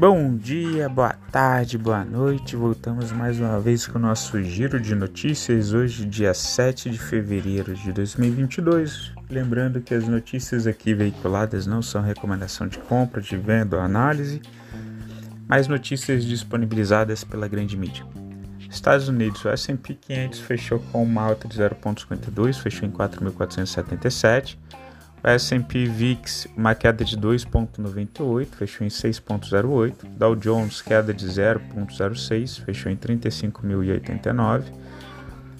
Bom dia, boa tarde, boa noite. Voltamos mais uma vez com o nosso giro de notícias. Hoje, dia 7 de fevereiro de 2022. Lembrando que as notícias aqui veiculadas não são recomendação de compra, de venda ou análise, mas notícias disponibilizadas pela grande mídia. Estados Unidos, o S&P 500 fechou com uma alta de 0,52, fechou em 4.477. S&P VIX, uma queda de 2,98, fechou em 6,08. Dow Jones, queda de 0,06, fechou em 35.089.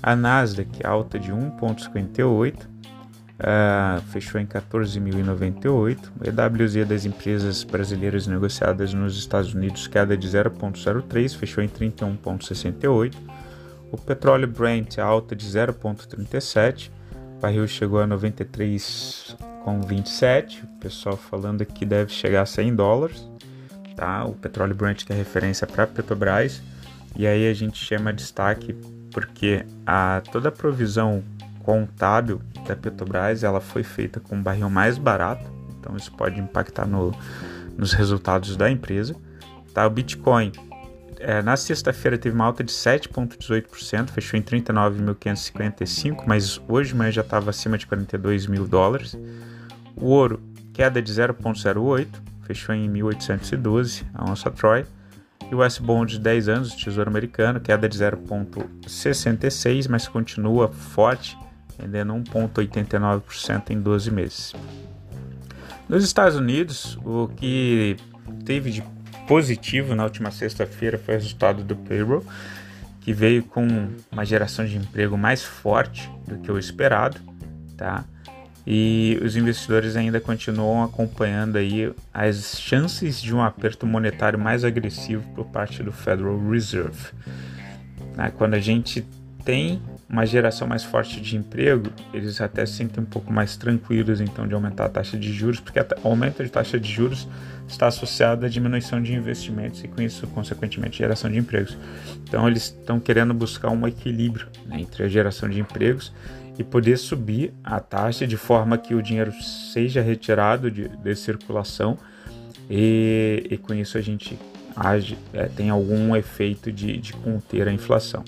A Nasdaq, alta de 1,58, uh, ah, fechou em 14.098. O EWZ das empresas brasileiras negociadas nos Estados Unidos, queda de 0,03, fechou em 31,68. O petróleo Brent, alta de 0,37. Barril chegou a 93 com 27, o pessoal falando que deve chegar a 100 dólares, tá? O petróleo Brent que é referência para Petrobras. E aí a gente chama destaque porque a toda a provisão contábil da Petrobras ela foi feita com um barril mais barato, então isso pode impactar no, nos resultados da empresa. Tá? O Bitcoin é, na sexta-feira teve uma alta de 7,18%, fechou em 39.555, mas hoje manhã já estava acima de 42 mil dólares. O ouro, queda de 0,08, fechou em 1.812 a onça Troy. E o S-Bond de 10 anos, Tesouro Americano, queda de 0,66, mas continua forte, rendendo 1,89% em 12 meses. Nos Estados Unidos, o que teve de positivo na última sexta-feira foi o resultado do payroll, que veio com uma geração de emprego mais forte do que o esperado, tá? E os investidores ainda continuam acompanhando aí as chances de um aperto monetário mais agressivo por parte do Federal Reserve. Né? Quando a gente tem uma geração mais forte de emprego, eles até se sentem um pouco mais tranquilos então de aumentar a taxa de juros, porque o aumento de taxa de juros está associado à diminuição de investimentos e com isso, consequentemente, geração de empregos. Então eles estão querendo buscar um equilíbrio né, entre a geração de empregos e poder subir a taxa de forma que o dinheiro seja retirado de, de circulação e, e, com isso a gente age, é, tem algum efeito de, de conter a inflação.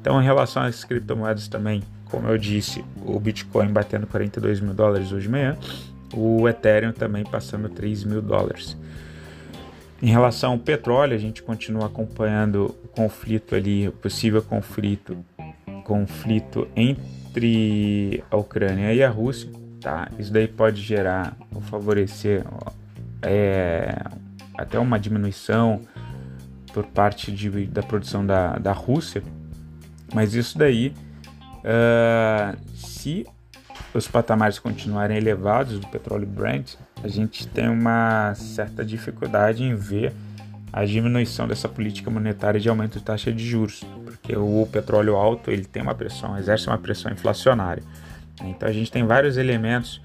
Então, em relação às criptomoedas também, como eu disse, o Bitcoin batendo 42 mil dólares hoje de manhã, o Ethereum também passando 3 mil dólares. Em relação ao petróleo, a gente continua acompanhando o conflito ali, o possível conflito, conflito entre a Ucrânia e a Rússia. Tá? Isso daí pode gerar ou favorecer é, até uma diminuição por parte de, da produção da, da Rússia mas isso daí, uh, se os patamares continuarem elevados do petróleo Brent, a gente tem uma certa dificuldade em ver a diminuição dessa política monetária de aumento de taxa de juros, porque o petróleo alto ele tem uma pressão, exerce uma pressão inflacionária. Então a gente tem vários elementos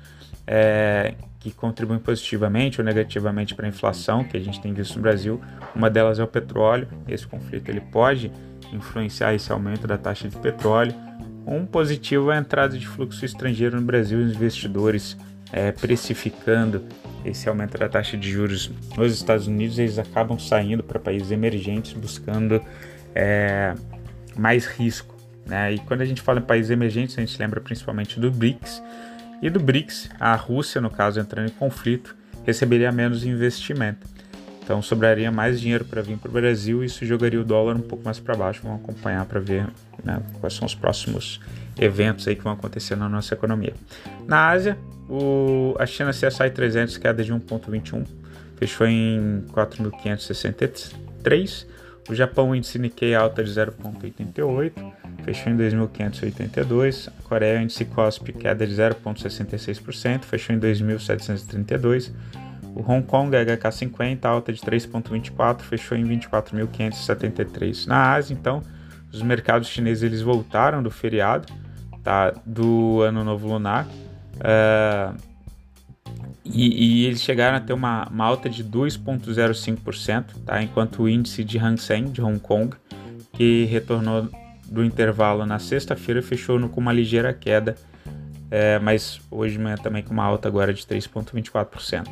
é, que contribuem positivamente ou negativamente para a inflação que a gente tem visto no Brasil. Uma delas é o petróleo. Esse conflito ele pode influenciar esse aumento da taxa de petróleo. Um positivo é a entrada de fluxo estrangeiro no Brasil, os investidores é, precificando esse aumento da taxa de juros nos Estados Unidos, eles acabam saindo para países emergentes buscando é, mais risco. Né? E quando a gente fala em países emergentes, a gente lembra principalmente do BRICS. E do BRICS, a Rússia, no caso, entrando em conflito, receberia menos investimento. Então sobraria mais dinheiro para vir para o Brasil e isso jogaria o dólar um pouco mais para baixo. Vamos acompanhar para ver né, quais são os próximos eventos aí que vão acontecer na nossa economia. Na Ásia, o, a China CSI 300 queda de 1,21, fechou em 4.563. O Japão índice Nikkei alta de 0,88, fechou em 2.582. A Coreia índice Kospi queda de 0,66%, fechou em 2.732. O Hong Kong HK50 alta de 3,24 fechou em 24.573. Na Ásia, então, os mercados chineses eles voltaram do feriado tá, do Ano Novo Lunar uh, e, e, eles chegaram a ter uma, uma alta de 2,05%, tá, enquanto o índice de Hang Seng de Hong Kong, que retornou do intervalo na sexta-feira, fechou no, com uma ligeira queda, é, mas hoje de manhã também com uma alta agora de 3,24%.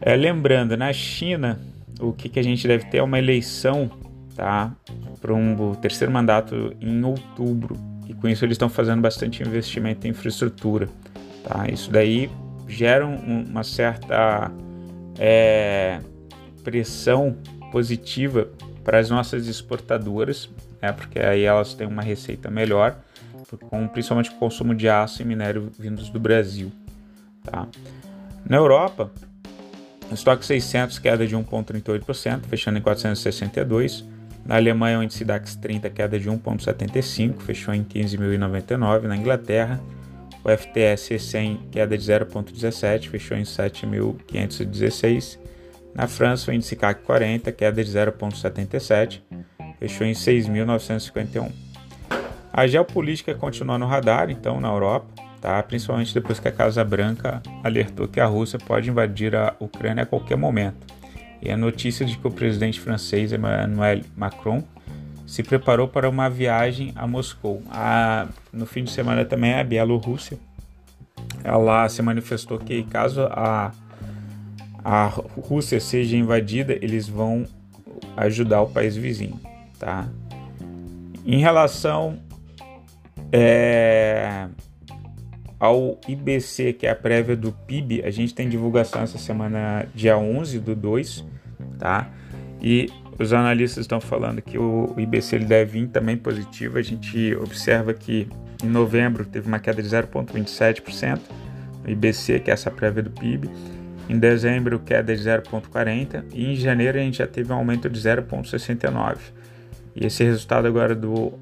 É, lembrando, na China, o que, que a gente deve ter é uma eleição tá, para um terceiro mandato em outubro. E com isso eles estão fazendo bastante investimento em infraestrutura. Tá? Isso daí gera uma certa é, pressão positiva para as nossas exportadoras, né? porque aí elas têm uma receita melhor, com, principalmente com o consumo de aço e minério vindos do Brasil. Tá? Na Europa, estoque 600 queda de 1,38%, fechando em 462. Na Alemanha, o índice DAX 30 queda de 1,75, fechou em 15.099. Na Inglaterra, o FTSE 100 queda de 0,17, fechou em 7.516. Na França, o índice CAC 40 queda de 0,77, fechou em 6.951. A geopolítica continua no radar, então, na Europa tá? principalmente depois que a Casa Branca alertou que a Rússia pode invadir a Ucrânia a qualquer momento. E a notícia de que o presidente francês Emmanuel Macron se preparou para uma viagem a Moscou. A, no fim de semana também a Bielorrússia ela se manifestou que caso a, a Rússia seja invadida, eles vão ajudar o país vizinho. Tá? Em relação é, ao IBC, que é a prévia do PIB, a gente tem divulgação essa semana, dia 11 do 2, tá? E os analistas estão falando que o IBC ele deve vir também positivo. A gente observa que em novembro teve uma queda de 0,27%, o IBC, que é essa prévia do PIB. Em dezembro, queda de 0,40% e em janeiro a gente já teve um aumento de 0,69%. E esse resultado agora do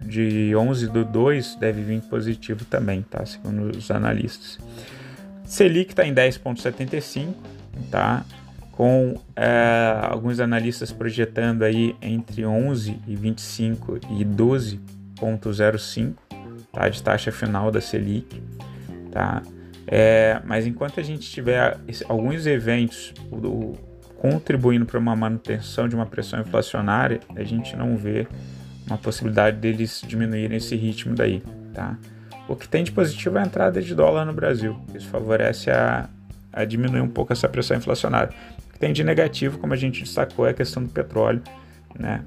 de 11 do 2 deve vir positivo também, tá? Segundo os analistas. Selic está em 10,75, tá? Com é, alguns analistas projetando aí entre 11 e 25 e 12,05, tá? De taxa final da Selic, tá? É, mas enquanto a gente tiver alguns eventos do, contribuindo para uma manutenção de uma pressão inflacionária, a gente não vê uma possibilidade deles diminuírem esse ritmo daí, tá? O que tem de positivo é a entrada de dólar no Brasil. Isso favorece a, a diminuir um pouco essa pressão inflacionária. O que tem de negativo, como a gente destacou, é a questão do petróleo, né?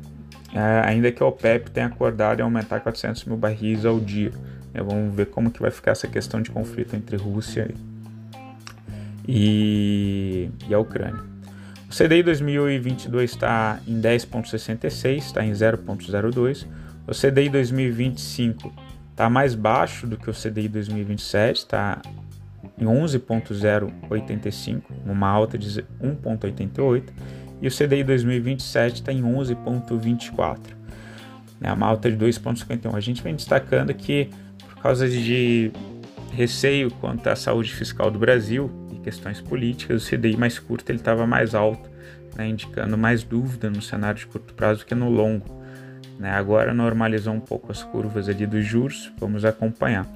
É, ainda que a OPEP tenha acordado em aumentar 400 mil barris ao dia. Né? Vamos ver como que vai ficar essa questão de conflito entre Rússia e, e a Ucrânia. O CDI 2022 está em 10,66, está em 0,02. O CDI 2025 está mais baixo do que o CDI 2027, está em 11,085, uma alta de 1,88. E o CDI 2027 está em 11,24, né, uma alta de 2,51. A gente vem destacando que, por causa de receio quanto à saúde fiscal do Brasil, questões políticas, o CDI mais curto ele estava mais alto, né, indicando mais dúvida no cenário de curto prazo que no longo. Né? Agora normalizou um pouco as curvas ali dos juros, vamos acompanhar.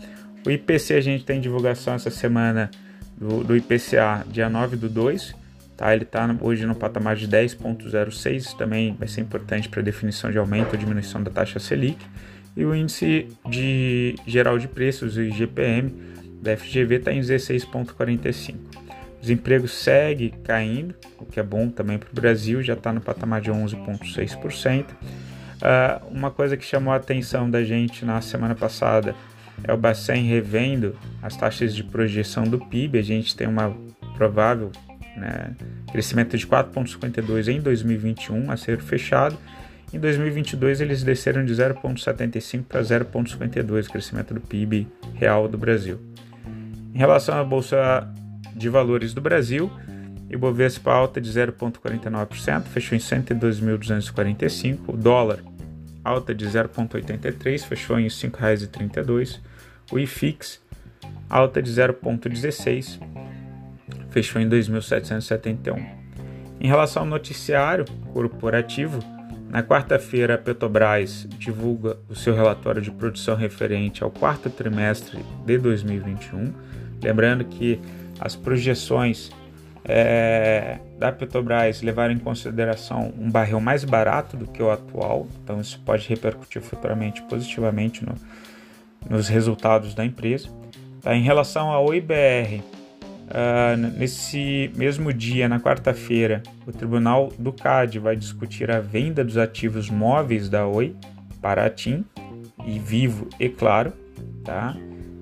O IPC a gente tem divulgação essa semana do, do IPCA, dia 9 do 2, tá? ele está hoje no patamar de 10,06, também vai ser importante para definição de aumento ou diminuição da taxa Selic. E o índice de geral de preços, o IGPM, da FGV está em 16,45. O desemprego segue caindo, o que é bom também para o Brasil, já está no patamar de 11,6%. Uh, ah, uma coisa que chamou a atenção da gente na semana passada é o Bacen revendo as taxas de projeção do PIB. A gente tem uma provável né, crescimento de 4,52 em 2021 a ser fechado. Em 2022 eles desceram de 0,75 para 0,52 crescimento do PIB real do Brasil. Em relação à Bolsa de Valores do Brasil, Ibovespa alta de 0,49%, fechou em 102.245. O dólar alta de 0,83, fechou em R$ 5,32. O IFIX alta de 0,16, fechou em 2.771. Em relação ao noticiário corporativo, na quarta-feira a Petrobras divulga o seu relatório de produção referente ao quarto trimestre de 2021 Lembrando que as projeções é, da Petrobras levaram em consideração um barril mais barato do que o atual, então isso pode repercutir futuramente positivamente no, nos resultados da empresa. Tá, em relação ao IBR, Uh, nesse mesmo dia, na quarta-feira, o Tribunal do CAD vai discutir a venda dos ativos móveis da Oi para a TIM e Vivo e Claro. Tá?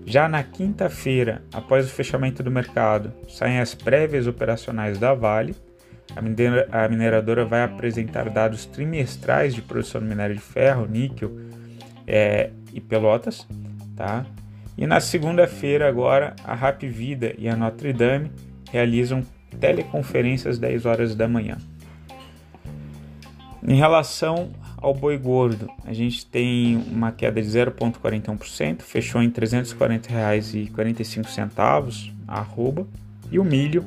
Já na quinta-feira, após o fechamento do mercado, saem as prévias operacionais da Vale. A mineradora vai apresentar dados trimestrais de produção do minério de ferro, níquel é, e pelotas. Tá? E na segunda-feira, agora, a Rap Vida e a Notre Dame realizam teleconferências às 10 horas da manhã. Em relação ao boi gordo, a gente tem uma queda de 0,41%, fechou em R$ 340,45 a arroba, e o milho,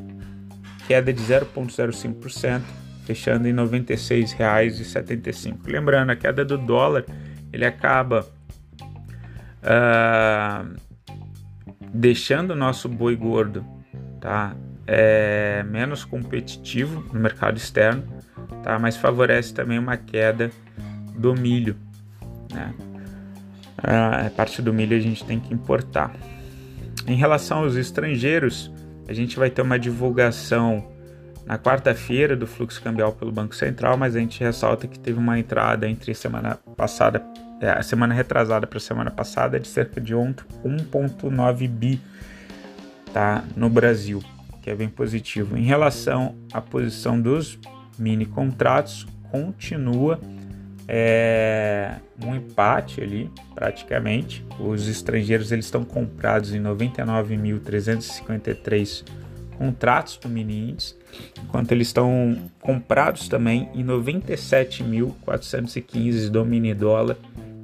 queda de 0,05%, fechando em R$ 96,75. Lembrando, a queda do dólar, ele acaba uh, deixando o nosso boi gordo tá, é, menos competitivo no mercado externo, tá, mas favorece também uma queda do milho. Né? Uh, parte do milho a gente tem que importar. Em relação aos estrangeiros, a gente vai ter uma divulgação na quarta-feira do fluxo cambial pelo Banco Central, mas a gente ressalta que teve uma entrada entre semana passada é, a semana retrasada para a semana passada de cerca de 1,9 bi tá, no Brasil, que é bem positivo. Em relação à posição dos mini contratos, continua é, um empate ali, praticamente. Os estrangeiros eles estão comprados em 99.353 contratos do mini índice, enquanto eles estão comprados também em 97.415 do mini dólar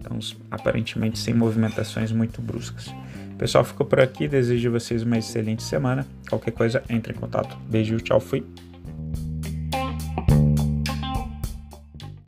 então, aparentemente sem movimentações muito bruscas. Pessoal, ficou por aqui. Desejo a vocês uma excelente semana. Qualquer coisa, entre em contato. Beijo, tchau, fui.